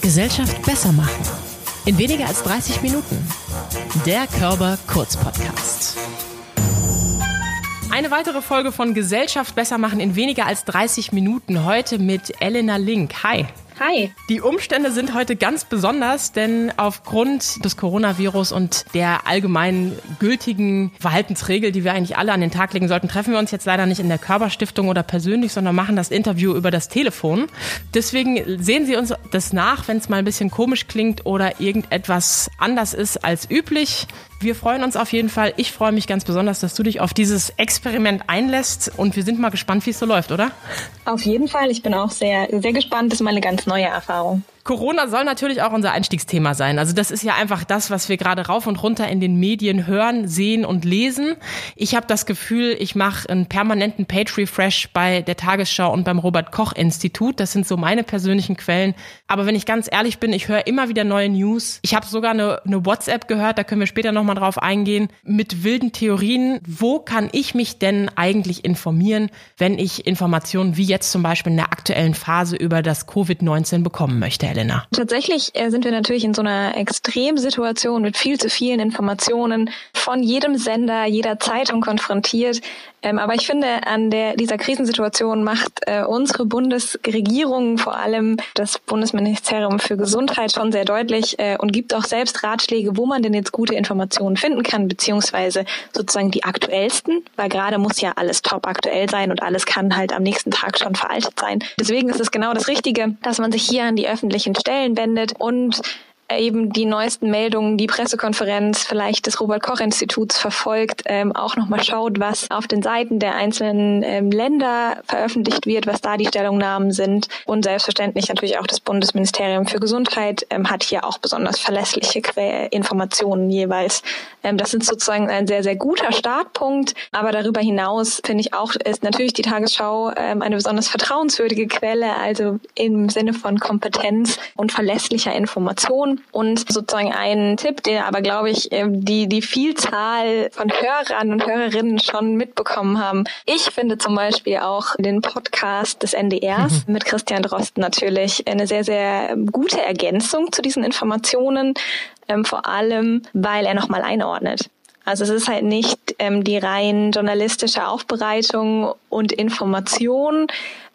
Gesellschaft besser machen. In weniger als 30 Minuten. Der Körper Kurz Podcast. Eine weitere Folge von Gesellschaft besser machen in weniger als 30 Minuten. Heute mit Elena Link. Hi. Hi. Die Umstände sind heute ganz besonders, denn aufgrund des Coronavirus und der allgemein gültigen Verhaltensregel, die wir eigentlich alle an den Tag legen sollten, treffen wir uns jetzt leider nicht in der Körperstiftung oder persönlich, sondern machen das Interview über das Telefon. Deswegen sehen Sie uns das nach, wenn es mal ein bisschen komisch klingt oder irgendetwas anders ist als üblich. Wir freuen uns auf jeden Fall. Ich freue mich ganz besonders, dass du dich auf dieses Experiment einlässt und wir sind mal gespannt, wie es so läuft, oder? Auf jeden Fall. Ich bin auch sehr, sehr gespannt. Das ist mal eine ganz neue Erfahrung. Corona soll natürlich auch unser Einstiegsthema sein. Also das ist ja einfach das, was wir gerade rauf und runter in den Medien hören, sehen und lesen. Ich habe das Gefühl, ich mache einen permanenten Page-Refresh bei der Tagesschau und beim Robert Koch Institut. Das sind so meine persönlichen Quellen. Aber wenn ich ganz ehrlich bin, ich höre immer wieder neue News. Ich habe sogar eine, eine WhatsApp gehört, da können wir später nochmal drauf eingehen, mit wilden Theorien. Wo kann ich mich denn eigentlich informieren, wenn ich Informationen wie jetzt zum Beispiel in der aktuellen Phase über das Covid-19 bekommen möchte, Elena? Tatsächlich äh, sind wir natürlich in so einer Extremsituation mit viel zu vielen Informationen von jedem Sender, jeder Zeitung konfrontiert. Ähm, aber ich finde, an der, dieser Krisensituation macht äh, unsere Bundesregierung, vor allem das Bundesministerium für Gesundheit, schon sehr deutlich äh, und gibt auch selbst Ratschläge, wo man denn jetzt gute Informationen finden kann, beziehungsweise sozusagen die aktuellsten, weil gerade muss ja alles top aktuell sein und alles kann halt am nächsten Tag schon veraltet sein. Deswegen ist es genau das Richtige, dass man sich hier an die öffentlichen Stellen wendet und eben die neuesten Meldungen, die Pressekonferenz vielleicht des Robert Koch Instituts verfolgt, ähm, auch nochmal schaut, was auf den Seiten der einzelnen ähm, Länder veröffentlicht wird, was da die Stellungnahmen sind und selbstverständlich natürlich auch das Bundesministerium für Gesundheit ähm, hat hier auch besonders verlässliche Informationen jeweils. Ähm, das sind sozusagen ein sehr, sehr guter Startpunkt, aber darüber hinaus finde ich auch, ist natürlich die Tagesschau ähm, eine besonders vertrauenswürdige Quelle, also im Sinne von Kompetenz und verlässlicher Information. Und sozusagen ein Tipp, der aber, glaube ich, ähm, die, die Vielzahl von Hörern und Hörerinnen schon mitbekommen haben. Ich finde zum Beispiel auch den Podcast des NDRs mhm. mit Christian Drosten natürlich eine sehr, sehr gute Ergänzung zu diesen Informationen, ähm, vor allem, weil er nochmal einordnet. Also es ist halt nicht ähm, die rein journalistische Aufbereitung und Information,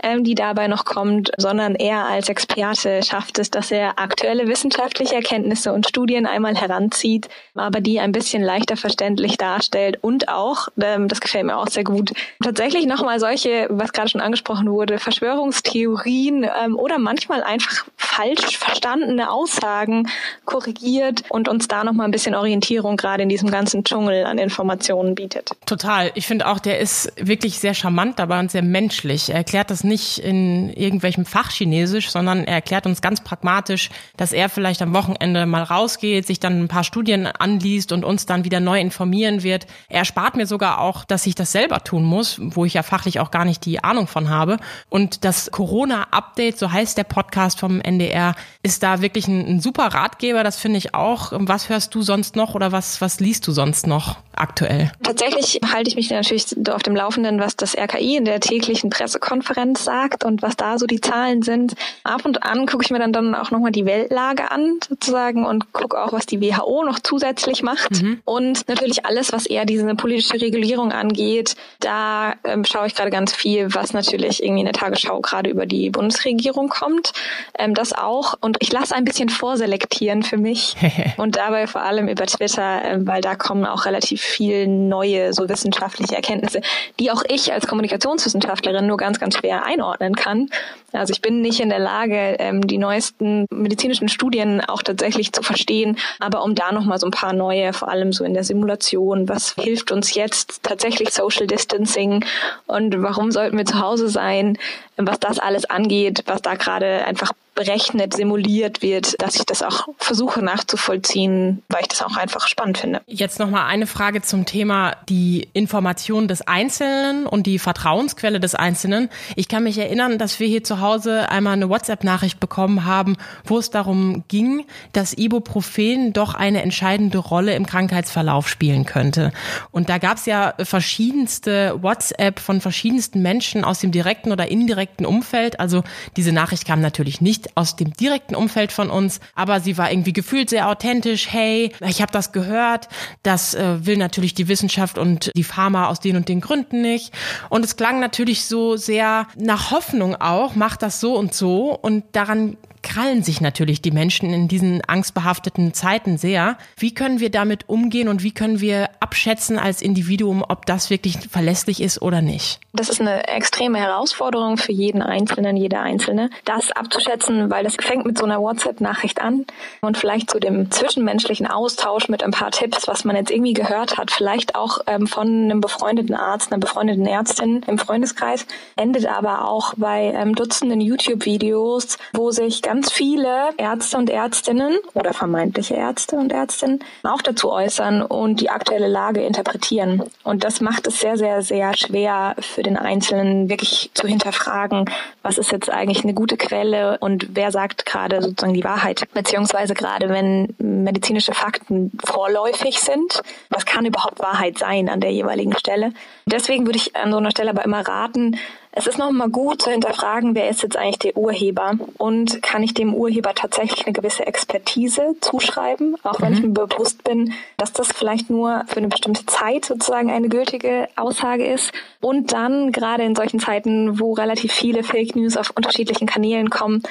ähm, die dabei noch kommt, sondern er als Experte schafft es, dass er aktuelle wissenschaftliche Erkenntnisse und Studien einmal heranzieht, aber die ein bisschen leichter verständlich darstellt und auch, ähm, das gefällt mir auch sehr gut, tatsächlich nochmal solche, was gerade schon angesprochen wurde, Verschwörungstheorien ähm, oder manchmal einfach falsch verstandene Aussagen korrigiert und uns da nochmal ein bisschen Orientierung gerade in diesem ganzen Dschungel an Informationen bietet. Total. Ich finde auch, der ist wirklich sehr charmant dabei und sehr menschlich. Er erklärt das nicht nicht in irgendwelchem Fachchinesisch, sondern er erklärt uns ganz pragmatisch, dass er vielleicht am Wochenende mal rausgeht, sich dann ein paar Studien anliest und uns dann wieder neu informieren wird. Er spart mir sogar auch, dass ich das selber tun muss, wo ich ja fachlich auch gar nicht die Ahnung von habe. Und das Corona-Update, so heißt der Podcast vom NDR, ist da wirklich ein, ein super Ratgeber. Das finde ich auch. Was hörst du sonst noch oder was, was liest du sonst noch aktuell? Tatsächlich halte ich mich natürlich auf dem Laufenden, was das RKI in der täglichen Pressekonferenz sagt und was da so die Zahlen sind. Ab und an gucke ich mir dann, dann auch nochmal die Weltlage an sozusagen und gucke auch, was die WHO noch zusätzlich macht. Mhm. Und natürlich alles, was eher diese politische Regulierung angeht. Da ähm, schaue ich gerade ganz viel, was natürlich irgendwie in der Tagesschau gerade über die Bundesregierung kommt. Ähm, das auch. Und ich lasse ein bisschen vorselektieren für mich und dabei vor allem über Twitter, äh, weil da kommen auch relativ viel neue so wissenschaftliche Erkenntnisse, die auch ich als Kommunikationswissenschaftlerin nur ganz, ganz schwer einordnen kann. Also ich bin nicht in der Lage, ähm, die neuesten medizinischen Studien auch tatsächlich zu verstehen, aber um da nochmal so ein paar neue, vor allem so in der Simulation, was hilft uns jetzt tatsächlich Social Distancing und warum sollten wir zu Hause sein, was das alles angeht, was da gerade einfach berechnet, simuliert wird, dass ich das auch versuche nachzuvollziehen, weil ich das auch einfach spannend finde. Jetzt nochmal eine Frage zum Thema die Information des Einzelnen und die Vertrauensquelle des Einzelnen. Ich kann mich erinnern, dass wir hier zu Hause einmal eine WhatsApp-Nachricht bekommen haben, wo es darum ging, dass Ibuprofen doch eine entscheidende Rolle im Krankheitsverlauf spielen könnte. Und da gab es ja verschiedenste WhatsApp von verschiedensten Menschen aus dem direkten oder indirekten Umfeld. Also diese Nachricht kam natürlich nicht aus dem direkten Umfeld von uns, aber sie war irgendwie gefühlt sehr authentisch. Hey, ich habe das gehört, das äh, will natürlich die Wissenschaft und die Pharma aus den und den Gründen nicht. Und es klang natürlich so sehr nach Hoffnung auch, macht das so und so und daran krallen sich natürlich die Menschen in diesen angstbehafteten Zeiten sehr. Wie können wir damit umgehen und wie können wir abschätzen als Individuum, ob das wirklich verlässlich ist oder nicht? Das ist eine extreme Herausforderung für jeden Einzelnen, jede Einzelne, das abzuschätzen, weil das fängt mit so einer WhatsApp-Nachricht an und vielleicht zu dem zwischenmenschlichen Austausch mit ein paar Tipps, was man jetzt irgendwie gehört hat, vielleicht auch ähm, von einem befreundeten Arzt, einer befreundeten Ärztin im Freundeskreis, endet aber auch bei ähm, Dutzenden YouTube-Videos, wo sich ganz ganz viele Ärzte und Ärztinnen oder vermeintliche Ärzte und Ärztinnen auch dazu äußern und die aktuelle Lage interpretieren. Und das macht es sehr, sehr, sehr schwer für den Einzelnen wirklich zu hinterfragen, was ist jetzt eigentlich eine gute Quelle und wer sagt gerade sozusagen die Wahrheit. Beziehungsweise gerade wenn medizinische Fakten vorläufig sind, was kann überhaupt Wahrheit sein an der jeweiligen Stelle. Deswegen würde ich an so einer Stelle aber immer raten, es ist nochmal gut zu hinterfragen, wer ist jetzt eigentlich der Urheber und kann ich dem Urheber tatsächlich eine gewisse Expertise zuschreiben, auch wenn mhm. ich mir bewusst bin, dass das vielleicht nur für eine bestimmte Zeit sozusagen eine gültige Aussage ist. Und dann gerade in solchen Zeiten, wo relativ viele Fake News auf unterschiedlichen Kanälen kommen,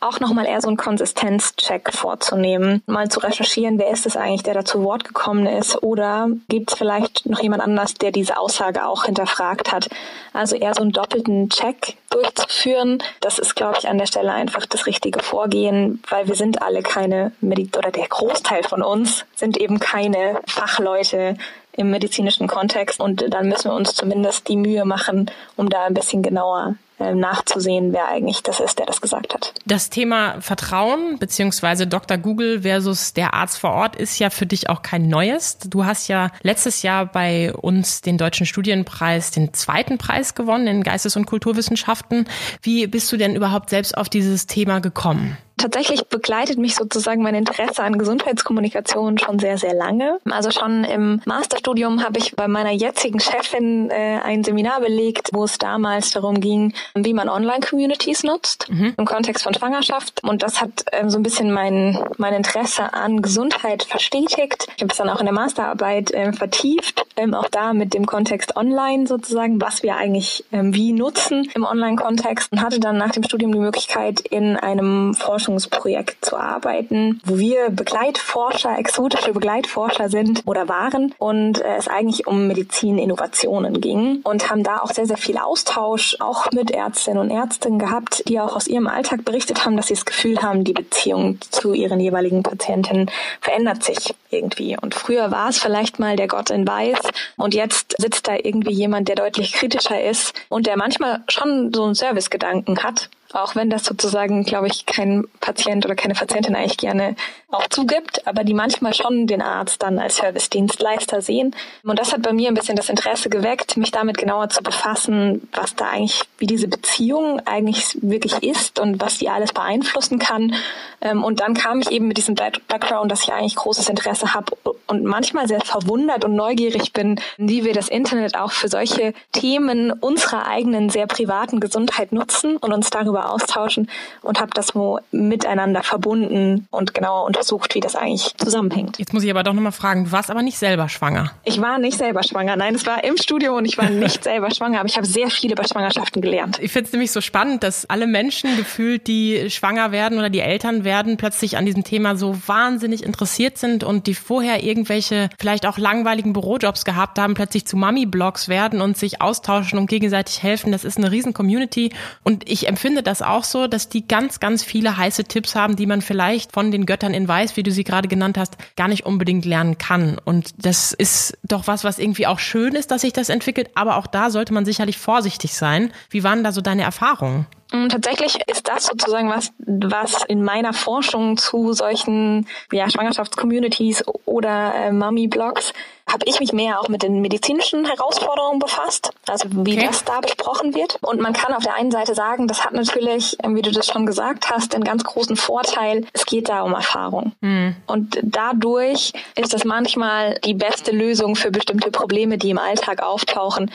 auch nochmal eher so einen Konsistenzcheck vorzunehmen, mal zu recherchieren, wer ist es eigentlich, der da zu Wort gekommen ist oder gibt es vielleicht noch jemand anders, der diese Aussage auch hinterfragt hat. Also eher so einen doppelten Check durchzuführen. Das ist, glaube ich, an der Stelle einfach das richtige Vorgehen, weil wir sind alle keine Medizin oder der Großteil von uns sind eben keine Fachleute im medizinischen Kontext und dann müssen wir uns zumindest die Mühe machen, um da ein bisschen genauer nachzusehen, wer eigentlich das ist, der das gesagt hat. Das Thema Vertrauen beziehungsweise Dr. Google versus der Arzt vor Ort ist ja für dich auch kein neues. Du hast ja letztes Jahr bei uns den Deutschen Studienpreis, den zweiten Preis gewonnen in Geistes- und Kulturwissenschaften. Wie bist du denn überhaupt selbst auf dieses Thema gekommen? Tatsächlich begleitet mich sozusagen mein Interesse an Gesundheitskommunikation schon sehr, sehr lange. Also schon im Masterstudium habe ich bei meiner jetzigen Chefin äh, ein Seminar belegt, wo es damals darum ging, wie man Online-Communities nutzt mhm. im Kontext von Schwangerschaft. Und das hat ähm, so ein bisschen mein, mein Interesse an Gesundheit verstetigt. Ich habe es dann auch in der Masterarbeit äh, vertieft, ähm, auch da mit dem Kontext Online sozusagen, was wir eigentlich ähm, wie nutzen im Online-Kontext und hatte dann nach dem Studium die Möglichkeit, in einem Forschungs Forschungsprojekt zu arbeiten, wo wir Begleitforscher, exotische Begleitforscher sind oder waren und äh, es eigentlich um Medizininnovationen ging und haben da auch sehr, sehr viel Austausch auch mit Ärztinnen und Ärzten gehabt, die auch aus ihrem Alltag berichtet haben, dass sie das Gefühl haben, die Beziehung zu ihren jeweiligen Patientinnen verändert sich irgendwie. Und früher war es vielleicht mal der Gott in Weiß und jetzt sitzt da irgendwie jemand, der deutlich kritischer ist und der manchmal schon so einen Servicegedanken hat auch wenn das sozusagen, glaube ich, kein Patient oder keine Patientin eigentlich gerne auch zugibt, aber die manchmal schon den Arzt dann als Service-Dienstleister sehen. Und das hat bei mir ein bisschen das Interesse geweckt, mich damit genauer zu befassen, was da eigentlich, wie diese Beziehung eigentlich wirklich ist und was die alles beeinflussen kann. Ähm, und dann kam ich eben mit diesem Background, dass ich eigentlich großes Interesse habe und manchmal sehr verwundert und neugierig bin, wie wir das Internet auch für solche Themen unserer eigenen sehr privaten Gesundheit nutzen und uns darüber austauschen und habe das miteinander verbunden und genauer untersucht untersucht, wie das eigentlich zusammenhängt. Jetzt muss ich aber doch nochmal fragen, du warst aber nicht selber schwanger. Ich war nicht selber schwanger. Nein, es war im Studium und ich war nicht selber schwanger, aber ich habe sehr viel über Schwangerschaften gelernt. Ich finde es nämlich so spannend, dass alle Menschen gefühlt, die schwanger werden oder die Eltern werden, plötzlich an diesem Thema so wahnsinnig interessiert sind und die vorher irgendwelche vielleicht auch langweiligen Bürojobs gehabt haben, plötzlich zu Mami-Blogs werden und sich austauschen und gegenseitig helfen. Das ist eine riesen Community und ich empfinde das auch so, dass die ganz, ganz viele heiße Tipps haben, die man vielleicht von den Göttern in weiß, wie du sie gerade genannt hast, gar nicht unbedingt lernen kann. Und das ist doch was, was irgendwie auch schön ist, dass sich das entwickelt. Aber auch da sollte man sicherlich vorsichtig sein. Wie waren da so deine Erfahrungen? Mm, tatsächlich ist das sozusagen was, was in meiner Forschung zu solchen ja, Schwangerschaftscommunities oder äh, Mummy-Blogs habe ich mich mehr auch mit den medizinischen Herausforderungen befasst, also wie okay. das da besprochen wird. Und man kann auf der einen Seite sagen, das hat natürlich, ähm, wie du das schon gesagt hast, einen ganz großen Vorteil. Es geht da um Erfahrung. Mhm. Und dadurch ist das manchmal die beste Lösung für bestimmte Probleme, die im Alltag auftauchen,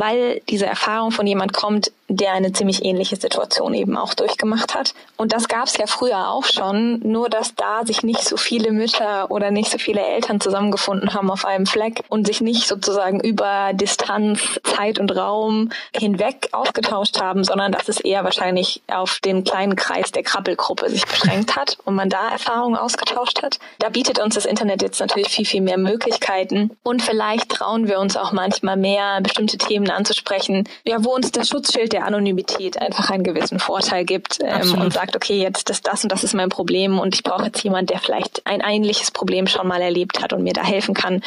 weil diese Erfahrung von jemand kommt, der eine ziemlich ähnliche Situation eben auch durchgemacht hat. Und das gab es ja früher auch schon, nur dass da sich nicht so viele Mütter oder nicht so viele Eltern zusammengefunden haben auf einem Fleck und sich nicht sozusagen über Distanz, Zeit und Raum hinweg ausgetauscht haben, sondern dass es eher wahrscheinlich auf den kleinen Kreis der Krabbelgruppe sich beschränkt hat und man da Erfahrungen ausgetauscht hat. Da bietet uns das Internet jetzt natürlich viel, viel mehr Möglichkeiten und vielleicht trauen wir uns auch manchmal mehr, bestimmte Themen anzusprechen, ja, wo uns das Schutzschild der der Anonymität einfach einen gewissen Vorteil gibt ähm, und sagt, okay, jetzt das, das und das ist mein Problem und ich brauche jetzt jemand, der vielleicht ein ähnliches Problem schon mal erlebt hat und mir da helfen kann.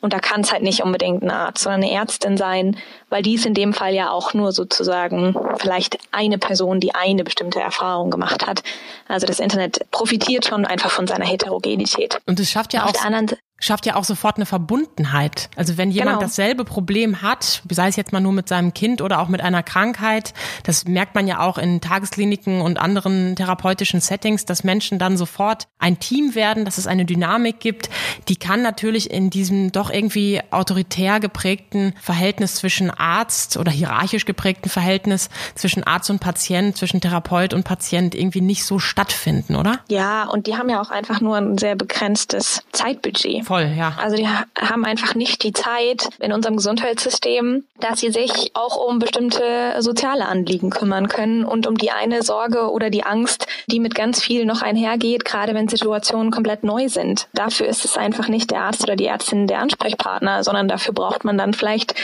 Und da kann es halt nicht unbedingt ein Arzt, sondern eine Ärztin sein, weil die ist in dem Fall ja auch nur sozusagen vielleicht eine Person, die eine bestimmte Erfahrung gemacht hat. Also das Internet profitiert schon einfach von seiner Heterogenität. Und es schafft ja Auf auch schafft ja auch sofort eine Verbundenheit. Also wenn jemand genau. dasselbe Problem hat, sei es jetzt mal nur mit seinem Kind oder auch mit einer Krankheit, das merkt man ja auch in Tageskliniken und anderen therapeutischen Settings, dass Menschen dann sofort ein Team werden, dass es eine Dynamik gibt, die kann natürlich in diesem doch irgendwie autoritär geprägten Verhältnis zwischen Arzt oder hierarchisch geprägten Verhältnis zwischen Arzt und Patient, zwischen Therapeut und Patient irgendwie nicht so stattfinden, oder? Ja, und die haben ja auch einfach nur ein sehr begrenztes Zeitbudget. Voll, ja. Also die haben einfach nicht die Zeit in unserem Gesundheitssystem, dass sie sich auch um bestimmte soziale Anliegen kümmern können und um die eine Sorge oder die Angst, die mit ganz viel noch einhergeht, gerade wenn Situationen komplett neu sind. Dafür ist es einfach nicht der Arzt oder die Ärztin der Ansprechpartner, sondern dafür braucht man dann vielleicht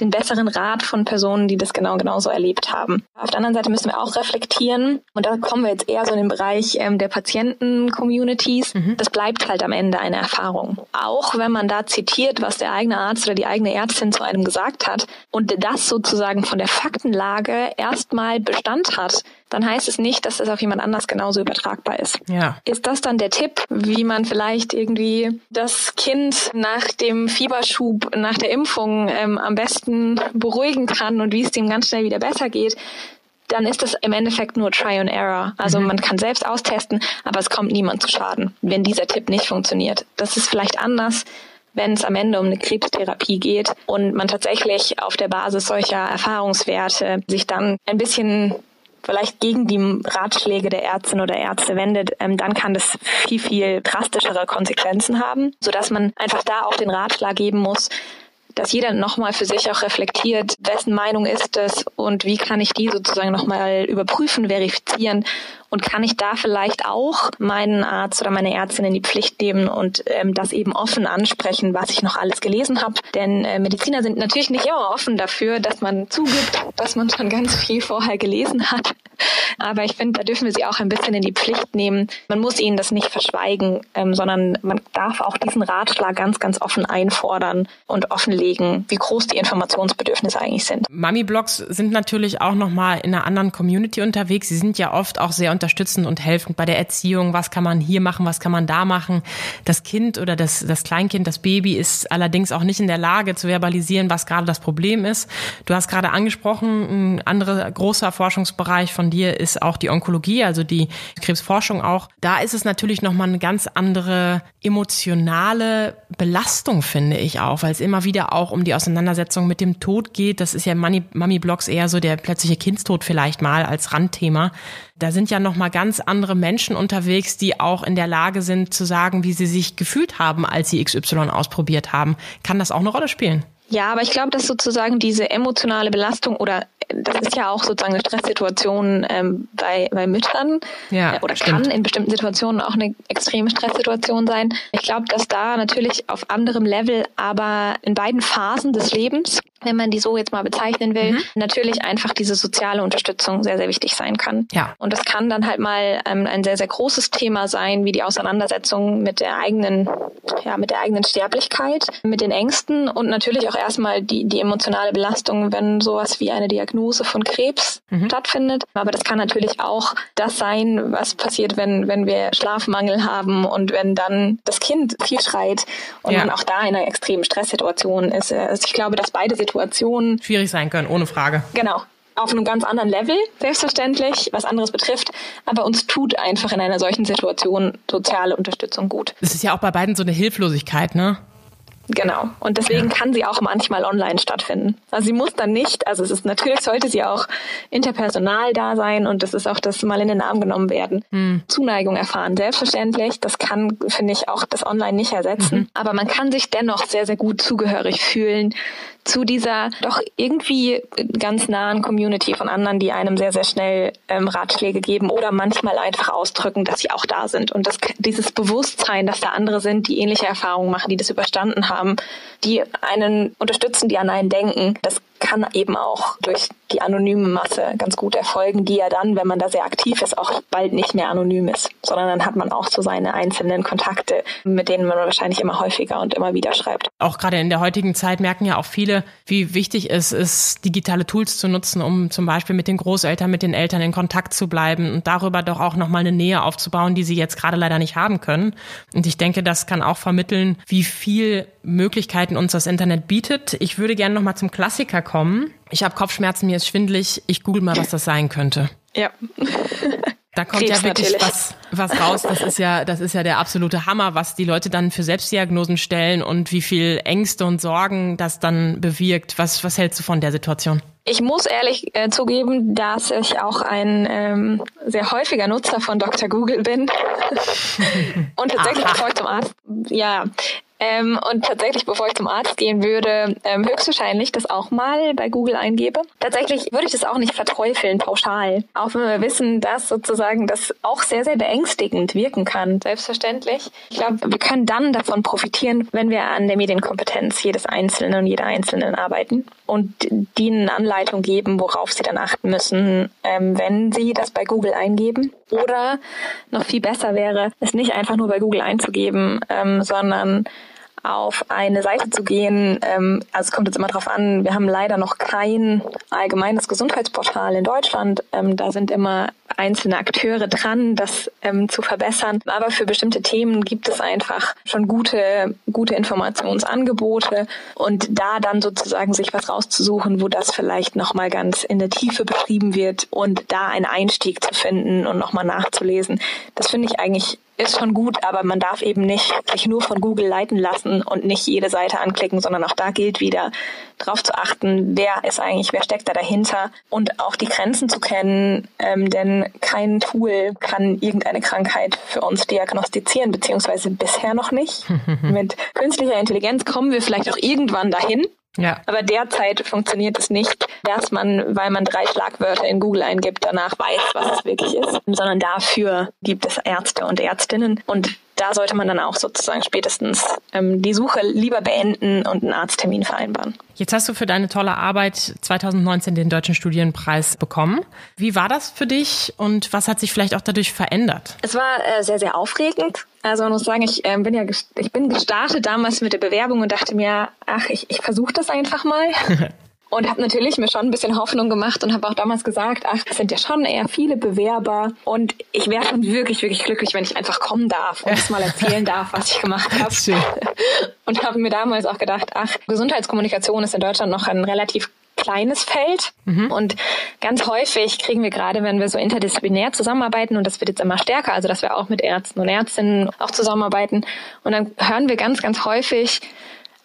den besseren Rat von Personen, die das genau genauso erlebt haben. Auf der anderen Seite müssen wir auch reflektieren und da kommen wir jetzt eher so in den Bereich ähm, der Patienten-Communities. Mhm. Das bleibt halt am Ende eine Erfahrung. Auch wenn man da zitiert, was der eigene Arzt oder die eigene Ärztin zu einem gesagt hat und das sozusagen von der Faktenlage erstmal Bestand hat, dann heißt es nicht, dass es auf jemand anders genauso übertragbar ist. Ja. Ist das dann der Tipp, wie man vielleicht irgendwie das Kind nach dem Fieberschub, nach der Impfung ähm, am besten beruhigen kann und wie es dem ganz schnell wieder besser geht? dann ist das im Endeffekt nur Try and Error. Also mhm. man kann selbst austesten, aber es kommt niemand zu Schaden, wenn dieser Tipp nicht funktioniert. Das ist vielleicht anders, wenn es am Ende um eine Krebstherapie geht und man tatsächlich auf der Basis solcher Erfahrungswerte sich dann ein bisschen vielleicht gegen die Ratschläge der Ärztin oder Ärzte wendet, ähm, dann kann das viel, viel drastischere Konsequenzen haben, sodass man einfach da auch den Ratschlag geben muss, dass jeder nochmal für sich auch reflektiert, wessen Meinung ist es und wie kann ich die sozusagen nochmal überprüfen, verifizieren und kann ich da vielleicht auch meinen Arzt oder meine Ärztin in die Pflicht nehmen und ähm, das eben offen ansprechen, was ich noch alles gelesen habe. Denn äh, Mediziner sind natürlich nicht immer offen dafür, dass man zugibt, dass man schon ganz viel vorher gelesen hat. Aber ich finde, da dürfen wir sie auch ein bisschen in die Pflicht nehmen. Man muss ihnen das nicht verschweigen, ähm, sondern man darf auch diesen Ratschlag ganz, ganz offen einfordern und offenlegen, wie groß die Informationsbedürfnisse eigentlich sind. Mami-Blogs sind natürlich auch nochmal in einer anderen Community unterwegs. Sie sind ja oft auch sehr unterstützend und helfend bei der Erziehung. Was kann man hier machen? Was kann man da machen? Das Kind oder das, das Kleinkind, das Baby ist allerdings auch nicht in der Lage zu verbalisieren, was gerade das Problem ist. Du hast gerade angesprochen, ein anderer großer Forschungsbereich von dir ist auch die Onkologie, also die Krebsforschung auch. Da ist es natürlich nochmal eine ganz andere emotionale Belastung, finde ich auch, weil es immer wieder auch um die Auseinandersetzung mit dem Tod geht. Das ist ja Mami-Blogs eher so der plötzliche Kindstod vielleicht mal als Randthema. Da sind ja nochmal ganz andere Menschen unterwegs, die auch in der Lage sind zu sagen, wie sie sich gefühlt haben, als sie XY ausprobiert haben. Kann das auch eine Rolle spielen? Ja, aber ich glaube, dass sozusagen diese emotionale Belastung oder das ist ja auch sozusagen eine Stresssituation ähm, bei, bei Müttern ja, äh, oder stimmt. kann in bestimmten Situationen auch eine extreme Stresssituation sein. Ich glaube, dass da natürlich auf anderem Level, aber in beiden Phasen des Lebens wenn man die so jetzt mal bezeichnen will, mhm. natürlich einfach diese soziale Unterstützung sehr, sehr wichtig sein kann. Ja. Und das kann dann halt mal ähm, ein sehr, sehr großes Thema sein, wie die Auseinandersetzung mit der eigenen, ja, mit der eigenen Sterblichkeit, mit den Ängsten und natürlich auch erstmal die, die emotionale Belastung, wenn sowas wie eine Diagnose von Krebs mhm. stattfindet. Aber das kann natürlich auch das sein, was passiert, wenn, wenn wir Schlafmangel haben und wenn dann das Kind viel schreit und ja. man auch da in einer extremen Stresssituation ist. Also ich glaube, dass beide Situationen Situationen schwierig sein können, ohne Frage. Genau. Auf einem ganz anderen Level, selbstverständlich, was anderes betrifft. Aber uns tut einfach in einer solchen Situation soziale Unterstützung gut. Es ist ja auch bei beiden so eine Hilflosigkeit, ne? Genau. Und deswegen ja. kann sie auch manchmal online stattfinden. Also sie muss dann nicht, also es ist natürlich sollte sie auch interpersonal da sein und das ist auch das mal in den Arm genommen werden. Mhm. Zuneigung erfahren. Selbstverständlich. Das kann, finde ich, auch das online nicht ersetzen. Mhm. Aber man kann sich dennoch sehr, sehr gut zugehörig fühlen zu dieser doch irgendwie ganz nahen Community von anderen, die einem sehr, sehr schnell ähm, Ratschläge geben oder manchmal einfach ausdrücken, dass sie auch da sind. Und das, dieses Bewusstsein, dass da andere sind, die ähnliche Erfahrungen machen, die das überstanden haben, die einen unterstützen, die an einen denken, das kann eben auch durch die anonyme Masse ganz gut erfolgen, die ja dann, wenn man da sehr aktiv ist, auch bald nicht mehr anonym ist, sondern dann hat man auch so seine einzelnen Kontakte, mit denen man wahrscheinlich immer häufiger und immer wieder schreibt. Auch gerade in der heutigen Zeit merken ja auch viele, wie wichtig es ist, digitale Tools zu nutzen, um zum Beispiel mit den Großeltern, mit den Eltern in Kontakt zu bleiben und darüber doch auch nochmal eine Nähe aufzubauen, die sie jetzt gerade leider nicht haben können. Und ich denke, das kann auch vermitteln, wie viel Möglichkeiten uns das Internet bietet. Ich würde gerne nochmal zum Klassiker kommen. Ich habe Kopfschmerzen, mir ist schwindlig. Ich google mal, was das sein könnte. Ja. Da kommt Krebs ja wirklich was, was raus. Das ist ja, das ist ja der absolute Hammer, was die Leute dann für Selbstdiagnosen stellen und wie viel Ängste und Sorgen das dann bewirkt. Was, was hältst du von der Situation? Ich muss ehrlich äh, zugeben, dass ich auch ein ähm, sehr häufiger Nutzer von Dr. Google bin. und tatsächlich, bevor ich zum Arzt, ja, ähm, und tatsächlich, bevor ich zum Arzt gehen würde, ähm, höchstwahrscheinlich das auch mal bei Google eingebe. Tatsächlich würde ich das auch nicht verteufeln, pauschal. Auch wenn wir wissen, dass sozusagen das auch sehr, sehr beängstigend wirken kann. Selbstverständlich. Ich glaube, wir können dann davon profitieren, wenn wir an der Medienkompetenz jedes Einzelnen und jeder Einzelnen arbeiten und denen Anleitung geben, worauf sie dann achten müssen, ähm, wenn sie das bei Google eingeben. Oder noch viel besser wäre, es nicht einfach nur bei Google einzugeben, ähm, sondern auf eine Seite zu gehen. Ähm, also es kommt jetzt immer darauf an, wir haben leider noch kein allgemeines Gesundheitsportal in Deutschland. Ähm, da sind immer einzelne Akteure dran, das ähm, zu verbessern. Aber für bestimmte Themen gibt es einfach schon gute, gute Informationsangebote und da dann sozusagen sich was rauszusuchen, wo das vielleicht nochmal ganz in der Tiefe beschrieben wird und da einen Einstieg zu finden und nochmal nachzulesen. Das finde ich eigentlich ist schon gut, aber man darf eben nicht sich nur von Google leiten lassen und nicht jede Seite anklicken, sondern auch da gilt wieder darauf zu achten, wer ist eigentlich, wer steckt da dahinter und auch die Grenzen zu kennen, ähm, denn kein Tool kann irgendeine Krankheit für uns diagnostizieren, beziehungsweise bisher noch nicht. Mit künstlicher Intelligenz kommen wir vielleicht auch irgendwann dahin, ja. Aber derzeit funktioniert es nicht, dass man, weil man drei Schlagwörter in Google eingibt, danach weiß, was es wirklich ist, sondern dafür gibt es Ärzte und Ärztinnen und da sollte man dann auch sozusagen spätestens ähm, die Suche lieber beenden und einen Arzttermin vereinbaren. Jetzt hast du für deine tolle Arbeit 2019 den Deutschen Studienpreis bekommen. Wie war das für dich und was hat sich vielleicht auch dadurch verändert? Es war äh, sehr, sehr aufregend. Also man muss sagen, ich äh, bin ja ich bin gestartet damals mit der Bewerbung und dachte mir, ach, ich, ich versuche das einfach mal. und habe natürlich mir schon ein bisschen Hoffnung gemacht und habe auch damals gesagt, ach, es sind ja schon eher viele Bewerber und ich wäre schon wirklich, wirklich glücklich, wenn ich einfach kommen darf und es mal erzählen darf, was ich gemacht habe. Und habe mir damals auch gedacht, ach, Gesundheitskommunikation ist in Deutschland noch ein relativ kleines Feld. Mhm. Und ganz häufig kriegen wir gerade, wenn wir so interdisziplinär zusammenarbeiten, und das wird jetzt immer stärker, also dass wir auch mit Ärzten und Ärztinnen auch zusammenarbeiten, und dann hören wir ganz, ganz häufig,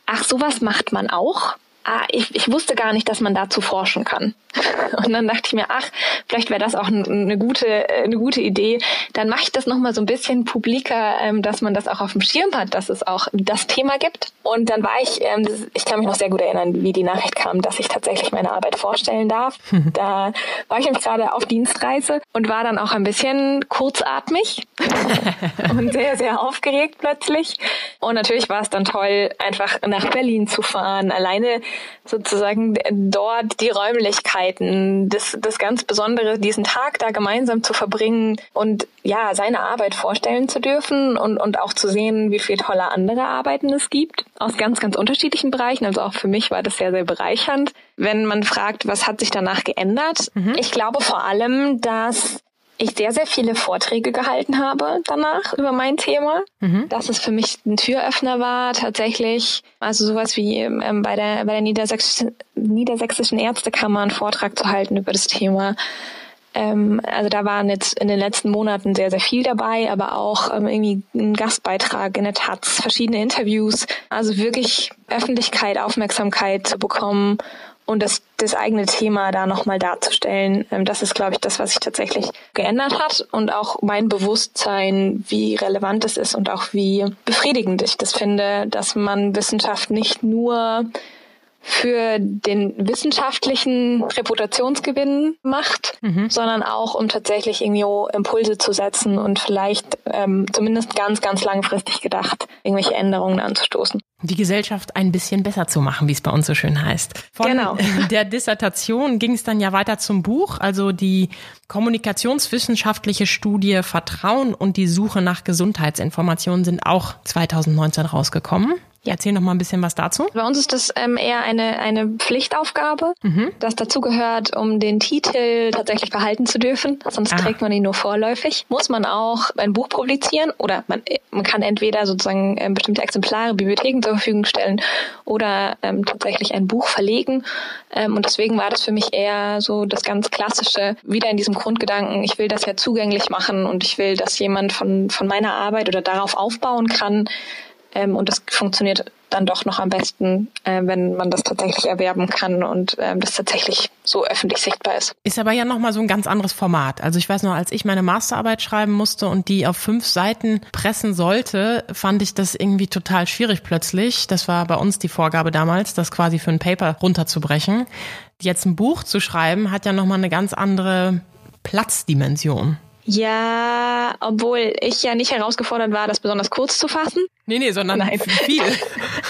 ach, sowas macht man auch ah, ich, ich wusste gar nicht, dass man dazu forschen kann. Und dann dachte ich mir, ach, vielleicht wäre das auch eine gute, eine gute Idee. Dann mache ich das nochmal so ein bisschen publiker, ähm, dass man das auch auf dem Schirm hat, dass es auch das Thema gibt. Und dann war ich, ähm, ich kann mich noch sehr gut erinnern, wie die Nachricht kam, dass ich tatsächlich meine Arbeit vorstellen darf. da war ich nämlich gerade auf Dienstreise und war dann auch ein bisschen kurzatmig und sehr, sehr aufgeregt plötzlich. Und natürlich war es dann toll, einfach nach Berlin zu fahren, alleine sozusagen dort die Räumlichkeiten, das, das ganz Besondere, diesen Tag da gemeinsam zu verbringen und ja, seine Arbeit vorstellen zu dürfen und, und auch zu sehen, wie viele tolle andere Arbeiten es gibt aus ganz, ganz unterschiedlichen Bereichen. Also auch für mich war das sehr, sehr bereichernd. Wenn man fragt, was hat sich danach geändert? Mhm. Ich glaube vor allem, dass ich sehr, sehr viele Vorträge gehalten habe danach über mein Thema. Mhm. Dass es für mich ein Türöffner war, tatsächlich, also sowas wie ähm, bei der, bei der Niedersächsischen, Niedersächsischen Ärztekammer einen Vortrag zu halten über das Thema Ähm, also da waren jetzt in den letzten Monaten sehr, sehr viel dabei, aber auch ähm, irgendwie ein Gastbeitrag in der Taz, verschiedene Interviews. Also wirklich Öffentlichkeit, Aufmerksamkeit zu bekommen und das, das eigene Thema da nochmal darzustellen. Ähm, das ist, glaube ich, das, was sich tatsächlich geändert hat und auch mein Bewusstsein, wie relevant es ist und auch wie befriedigend ich das finde, dass man Wissenschaft nicht nur für den wissenschaftlichen Reputationsgewinn macht, mhm. sondern auch um tatsächlich irgendwie Impulse zu setzen und vielleicht ähm, zumindest ganz, ganz langfristig gedacht, irgendwelche Änderungen anzustoßen. Die Gesellschaft ein bisschen besser zu machen, wie es bei uns so schön heißt. Von genau. der Dissertation ging es dann ja weiter zum Buch, also die kommunikationswissenschaftliche Studie Vertrauen und die Suche nach Gesundheitsinformationen sind auch 2019 rausgekommen. Erzähl noch mal ein bisschen was dazu. Bei uns ist das ähm, eher eine, eine Pflichtaufgabe, mhm. das dazugehört, um den Titel tatsächlich behalten zu dürfen. Sonst ah. trägt man ihn nur vorläufig. Muss man auch ein Buch publizieren oder man, man kann entweder sozusagen ähm, bestimmte Exemplare Bibliotheken zur Verfügung stellen oder ähm, tatsächlich ein Buch verlegen. Ähm, und deswegen war das für mich eher so das ganz klassische, wieder in diesem Grundgedanken, ich will das ja zugänglich machen und ich will, dass jemand von, von meiner Arbeit oder darauf aufbauen kann, ähm, und das funktioniert dann doch noch am besten, äh, wenn man das tatsächlich erwerben kann und ähm, das tatsächlich so öffentlich sichtbar ist. Ist aber ja nochmal so ein ganz anderes Format. Also ich weiß noch, als ich meine Masterarbeit schreiben musste und die auf fünf Seiten pressen sollte, fand ich das irgendwie total schwierig plötzlich. Das war bei uns die Vorgabe damals, das quasi für ein Paper runterzubrechen. Jetzt ein Buch zu schreiben, hat ja nochmal eine ganz andere Platzdimension. Ja, obwohl ich ja nicht herausgefordert war, das besonders kurz zu fassen. Nee, nee, sondern Nein. viel.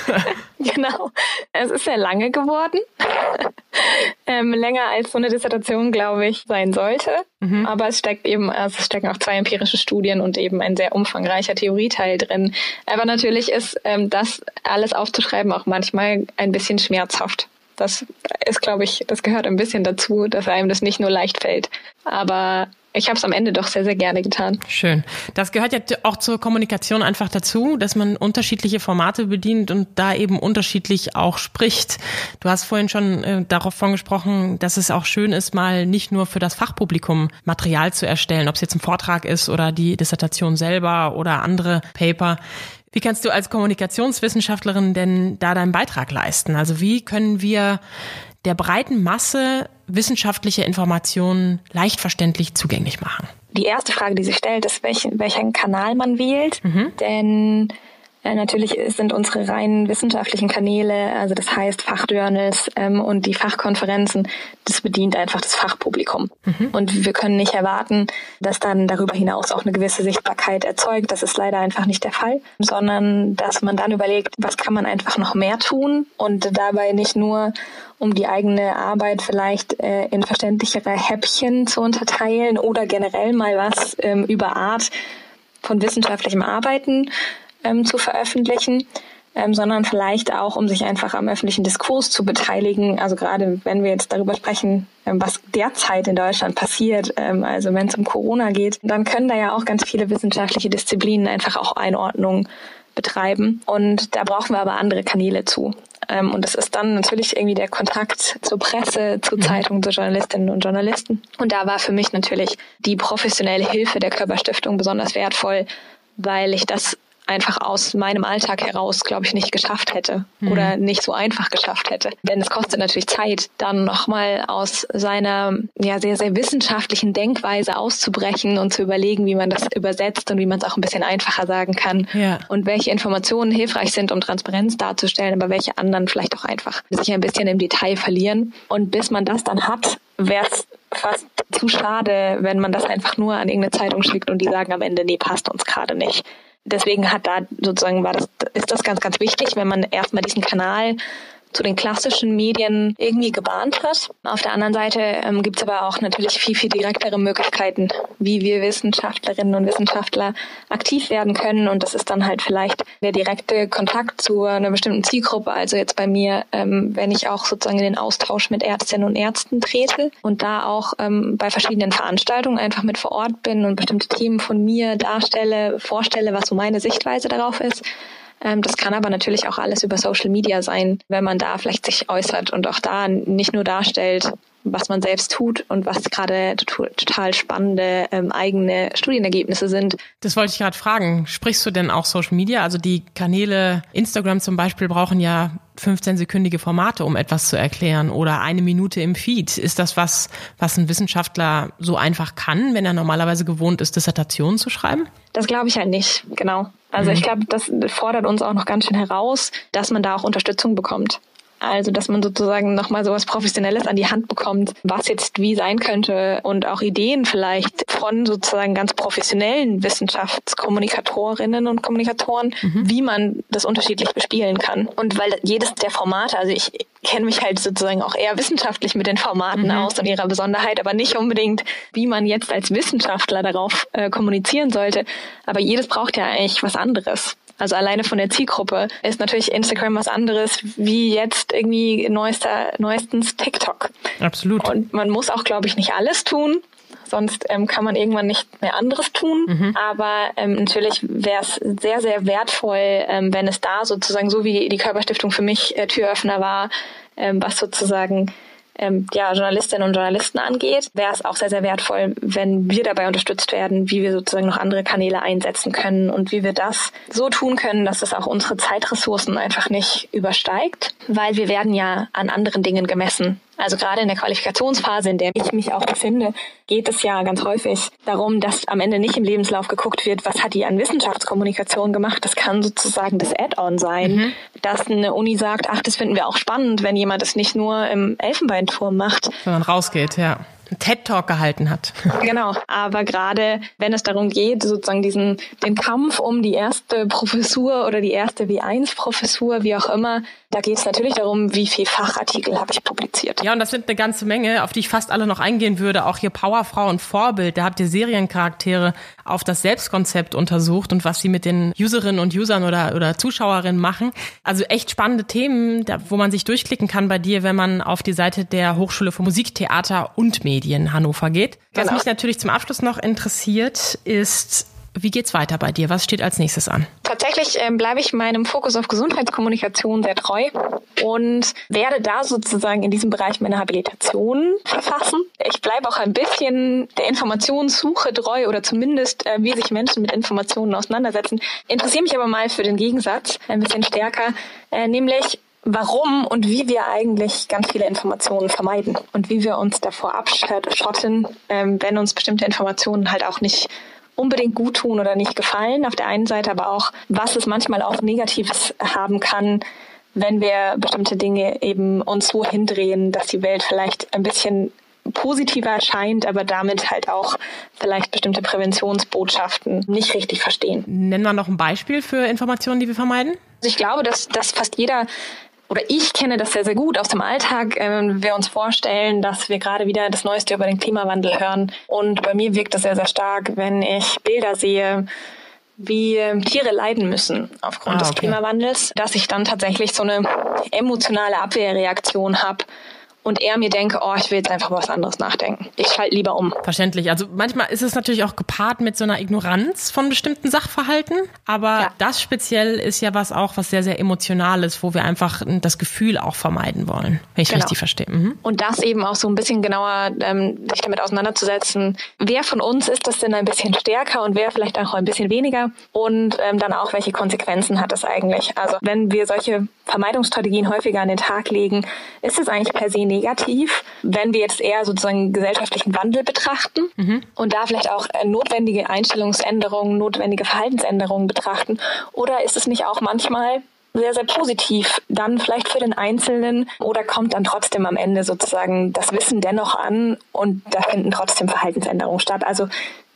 genau. Es ist sehr lange geworden. ähm, länger als so eine Dissertation, glaube ich, sein sollte. Mhm. Aber es steckt eben, also es stecken auch zwei empirische Studien und eben ein sehr umfangreicher Theorieteil drin. Aber natürlich ist ähm, das alles aufzuschreiben auch manchmal ein bisschen schmerzhaft. Das ist, glaube ich, das gehört ein bisschen dazu, dass einem das nicht nur leicht fällt. Aber ich habe es am Ende doch sehr, sehr gerne getan. Schön. Das gehört ja auch zur Kommunikation einfach dazu, dass man unterschiedliche Formate bedient und da eben unterschiedlich auch spricht. Du hast vorhin schon äh, darauf gesprochen, dass es auch schön ist, mal nicht nur für das Fachpublikum Material zu erstellen, ob es jetzt ein Vortrag ist oder die Dissertation selber oder andere Paper. Wie kannst du als Kommunikationswissenschaftlerin denn da deinen Beitrag leisten? Also wie können wir der breiten Masse wissenschaftliche Informationen leicht verständlich zugänglich machen? Die erste Frage, die sich stellt, ist, welchen, welchen Kanal man wählt. Mhm. Denn äh, natürlich sind unsere rein wissenschaftlichen Kanäle, also das heißt Fachjournals ähm, und die Fachkonferenzen, das bedient einfach das Fachpublikum. Mhm. Und wir können nicht erwarten, dass dann darüber hinaus auch eine gewisse Sichtbarkeit erzeugt. Das ist leider einfach nicht der Fall, sondern dass man dann überlegt, was kann man einfach noch mehr tun und dabei nicht nur um die eigene Arbeit vielleicht äh, in verständlichere Häppchen zu unterteilen oder generell mal was ähm, über Art von wissenschaftlichem Arbeiten ähm, zu veröffentlichen, ähm, sondern vielleicht auch, um sich einfach am öffentlichen Diskurs zu beteiligen. Also gerade wenn wir jetzt darüber sprechen, ähm, was derzeit in Deutschland passiert, ähm, also wenn es um Corona geht, dann können da ja auch ganz viele wissenschaftliche Disziplinen einfach auch Einordnung betreiben. Und da brauchen wir aber andere Kanäle zu. Ähm, und das ist dann natürlich irgendwie der Kontakt zur Presse, zu mhm. Zeitungen, zu Journalistinnen und Journalisten. Und da war für mich natürlich die professionelle Hilfe der Körperstiftung besonders wertvoll, weil ich das einfach aus meinem Alltag heraus, glaube ich, nicht geschafft hätte mhm. oder nicht so einfach geschafft hätte. Denn es kostet natürlich Zeit, dann nochmal aus seiner ja sehr, sehr wissenschaftlichen Denkweise auszubrechen und zu überlegen, wie man das übersetzt und wie man es auch ein bisschen einfacher sagen kann ja. und welche Informationen hilfreich sind, um Transparenz darzustellen, aber welche anderen vielleicht auch einfach sich ein bisschen im Detail verlieren. Und bis man das dann hat, wäre es fast zu schade, wenn man das einfach nur an irgendeine Zeitung schickt und die sagen am Ende, nee, passt uns gerade nicht deswegen hat da sozusagen war das, ist das ganz, ganz wichtig, wenn man erstmal diesen Kanal zu den klassischen Medien irgendwie gebahnt hat. Auf der anderen Seite ähm, gibt es aber auch natürlich viel, viel direktere Möglichkeiten, wie wir Wissenschaftlerinnen und Wissenschaftler aktiv werden können. Und das ist dann halt vielleicht der direkte Kontakt zu einer bestimmten Zielgruppe. Also jetzt bei mir, ähm, wenn ich auch sozusagen in den Austausch mit Ärztinnen und Ärzten trete und da auch ähm, bei verschiedenen Veranstaltungen einfach mit vor Ort bin und bestimmte Themen von mir darstelle, vorstelle, was so meine Sichtweise darauf ist Ähm, das kann aber natürlich auch alles über Social Media sein, wenn man da vielleicht sich äußert und auch da nicht nur darstellt, was man selbst tut und was gerade total spannende ähm, eigene Studienergebnisse sind. Das wollte ich gerade fragen. Sprichst du denn auch Social Media? Also die Kanäle Instagram zum Beispiel brauchen ja 15-sekündige Formate, um etwas zu erklären oder eine Minute im Feed. Ist das was, was ein Wissenschaftler so einfach kann, wenn er normalerweise gewohnt ist, Dissertationen zu schreiben? Das glaube ich halt nicht, genau. Also mhm. ich glaube, das fordert uns auch noch ganz schön heraus, dass man da auch Unterstützung bekommt. Also, dass man sozusagen nochmal sowas Professionelles an die Hand bekommt, was jetzt wie sein könnte und auch Ideen vielleicht von sozusagen ganz professionellen Wissenschaftskommunikatorinnen und Kommunikatoren, mhm. wie man das unterschiedlich bespielen kann. Und weil jedes der Formate, also ich kenne mich halt sozusagen auch eher wissenschaftlich mit den Formaten mhm. aus und ihrer Besonderheit, aber nicht unbedingt, wie man jetzt als Wissenschaftler darauf äh, kommunizieren sollte. Aber jedes braucht ja eigentlich was anderes. Also alleine von der Zielgruppe ist natürlich Instagram was anderes wie jetzt irgendwie neuester, neuestens TikTok. Absolut. Und man muss auch, glaube ich, nicht alles tun. Sonst ähm, kann man irgendwann nicht mehr anderes tun. Mhm. Aber ähm, natürlich wäre es sehr, sehr wertvoll, ähm, wenn es da sozusagen, so wie die Körperstiftung für mich äh, Türöffner war, ähm, was sozusagen ähm, ja, Journalistinnen und Journalisten angeht, wäre es auch sehr, sehr wertvoll, wenn wir dabei unterstützt werden, wie wir sozusagen noch andere Kanäle einsetzen können und wie wir das so tun können, dass es auch unsere Zeitressourcen einfach nicht übersteigt, weil wir werden ja an anderen Dingen gemessen. Also gerade in der Qualifikationsphase, in der ich mich auch befinde, geht es ja ganz häufig darum, dass am Ende nicht im Lebenslauf geguckt wird, was hat die an Wissenschaftskommunikation gemacht. Das kann sozusagen das Add-on sein, mhm. dass eine Uni sagt, ach, das finden wir auch spannend, wenn jemand es nicht nur im Elfenbeinturm macht. Sondern rausgeht, ja. TED-Talk gehalten hat. Genau, aber gerade wenn es darum geht, sozusagen diesen den Kampf um die erste Professur oder die erste W1-Professur, wie auch immer, da geht es natürlich darum, wie viel Fachartikel habe ich publiziert. Ja, und das sind eine ganze Menge, auf die ich fast alle noch eingehen würde. Auch hier Powerfrau und Vorbild, da habt ihr Seriencharaktere auf das Selbstkonzept untersucht und was sie mit den Userinnen und Usern oder, oder Zuschauerinnen machen. Also echt spannende Themen, da, wo man sich durchklicken kann bei dir, wenn man auf die Seite der Hochschule für Musik, Theater und Medien Hannover geht. Was genau. mich natürlich zum Abschluss noch interessiert, ist, wie geht's weiter bei dir? Was steht als nächstes an? Tatsächlich ähm, bleibe ich meinem Fokus auf Gesundheitskommunikation sehr treu und werde da sozusagen in diesem Bereich meine Habilitation verfassen. Ich bleibe auch ein bisschen der Informationssuche treu oder zumindest, äh, wie sich Menschen mit Informationen auseinandersetzen. Interessiere mich aber mal für den Gegensatz ein bisschen stärker, äh, nämlich warum und wie wir eigentlich ganz viele Informationen vermeiden und wie wir uns davor abschotten, ähm, wenn uns bestimmte Informationen halt auch nicht unbedingt gut tun oder nicht gefallen auf der einen Seite, aber auch, was es manchmal auch Negatives haben kann, wenn wir bestimmte Dinge eben uns so hindrehen, dass die Welt vielleicht ein bisschen positiver erscheint, aber damit halt auch vielleicht bestimmte Präventionsbotschaften nicht richtig verstehen. Nennen wir noch ein Beispiel für Informationen, die wir vermeiden? Also ich glaube, dass, dass fast jeder oder ich kenne das sehr, sehr gut aus dem Alltag, wenn ähm, wir uns vorstellen, dass wir gerade wieder das Neueste über den Klimawandel hören. Und bei mir wirkt das sehr, sehr stark, wenn ich Bilder sehe, wie Tiere leiden müssen aufgrund ah, okay. des Klimawandels, dass ich dann tatsächlich so eine emotionale Abwehrreaktion habe und eher mir denke, oh, ich will jetzt einfach was anderes nachdenken. Ich schalte lieber um. Verständlich. Also manchmal ist es natürlich auch gepaart mit so einer Ignoranz von bestimmten Sachverhalten, aber ja. das speziell ist ja was auch, was sehr, sehr emotional ist, wo wir einfach das Gefühl auch vermeiden wollen, wenn ich genau. richtig verstehe. Mhm. Und das eben auch so ein bisschen genauer ähm, sich damit auseinanderzusetzen, wer von uns ist das denn ein bisschen stärker und wer vielleicht auch ein bisschen weniger und ähm, dann auch, welche Konsequenzen hat das eigentlich. Also wenn wir solche Vermeidungsstrategien häufiger an den Tag legen, ist es eigentlich per se negativ. Wenn wir jetzt eher sozusagen gesellschaftlichen Wandel betrachten mhm. und da vielleicht auch äh, notwendige Einstellungsänderungen, notwendige Verhaltensänderungen betrachten, oder ist es nicht auch manchmal sehr, sehr positiv, dann vielleicht für den Einzelnen oder kommt dann trotzdem am Ende sozusagen das Wissen dennoch an und da finden trotzdem Verhaltensänderungen statt. Also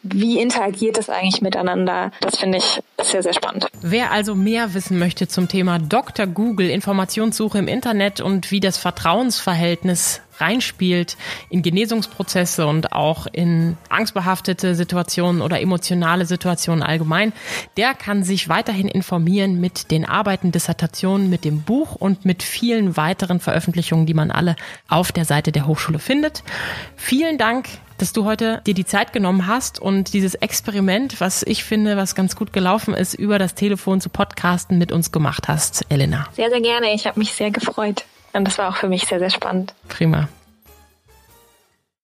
wie interagiert das eigentlich miteinander? Das finde ich sehr, sehr spannend. Wer also mehr wissen möchte zum Thema Dr. Google, Informationssuche im Internet und wie das Vertrauensverhältnis reinspielt in Genesungsprozesse und auch in angstbehaftete Situationen oder emotionale Situationen allgemein, der kann sich weiterhin informieren mit den Arbeiten, Dissertationen, mit dem Buch und mit vielen weiteren Veröffentlichungen, die man alle auf der Seite der Hochschule findet. Vielen Dank dass du heute dir die Zeit genommen hast und dieses Experiment, was ich finde, was ganz gut gelaufen ist, über das Telefon zu podcasten mit uns gemacht hast, Elena. Sehr, sehr gerne. Ich habe mich sehr gefreut. Und das war auch für mich sehr, sehr spannend. Prima.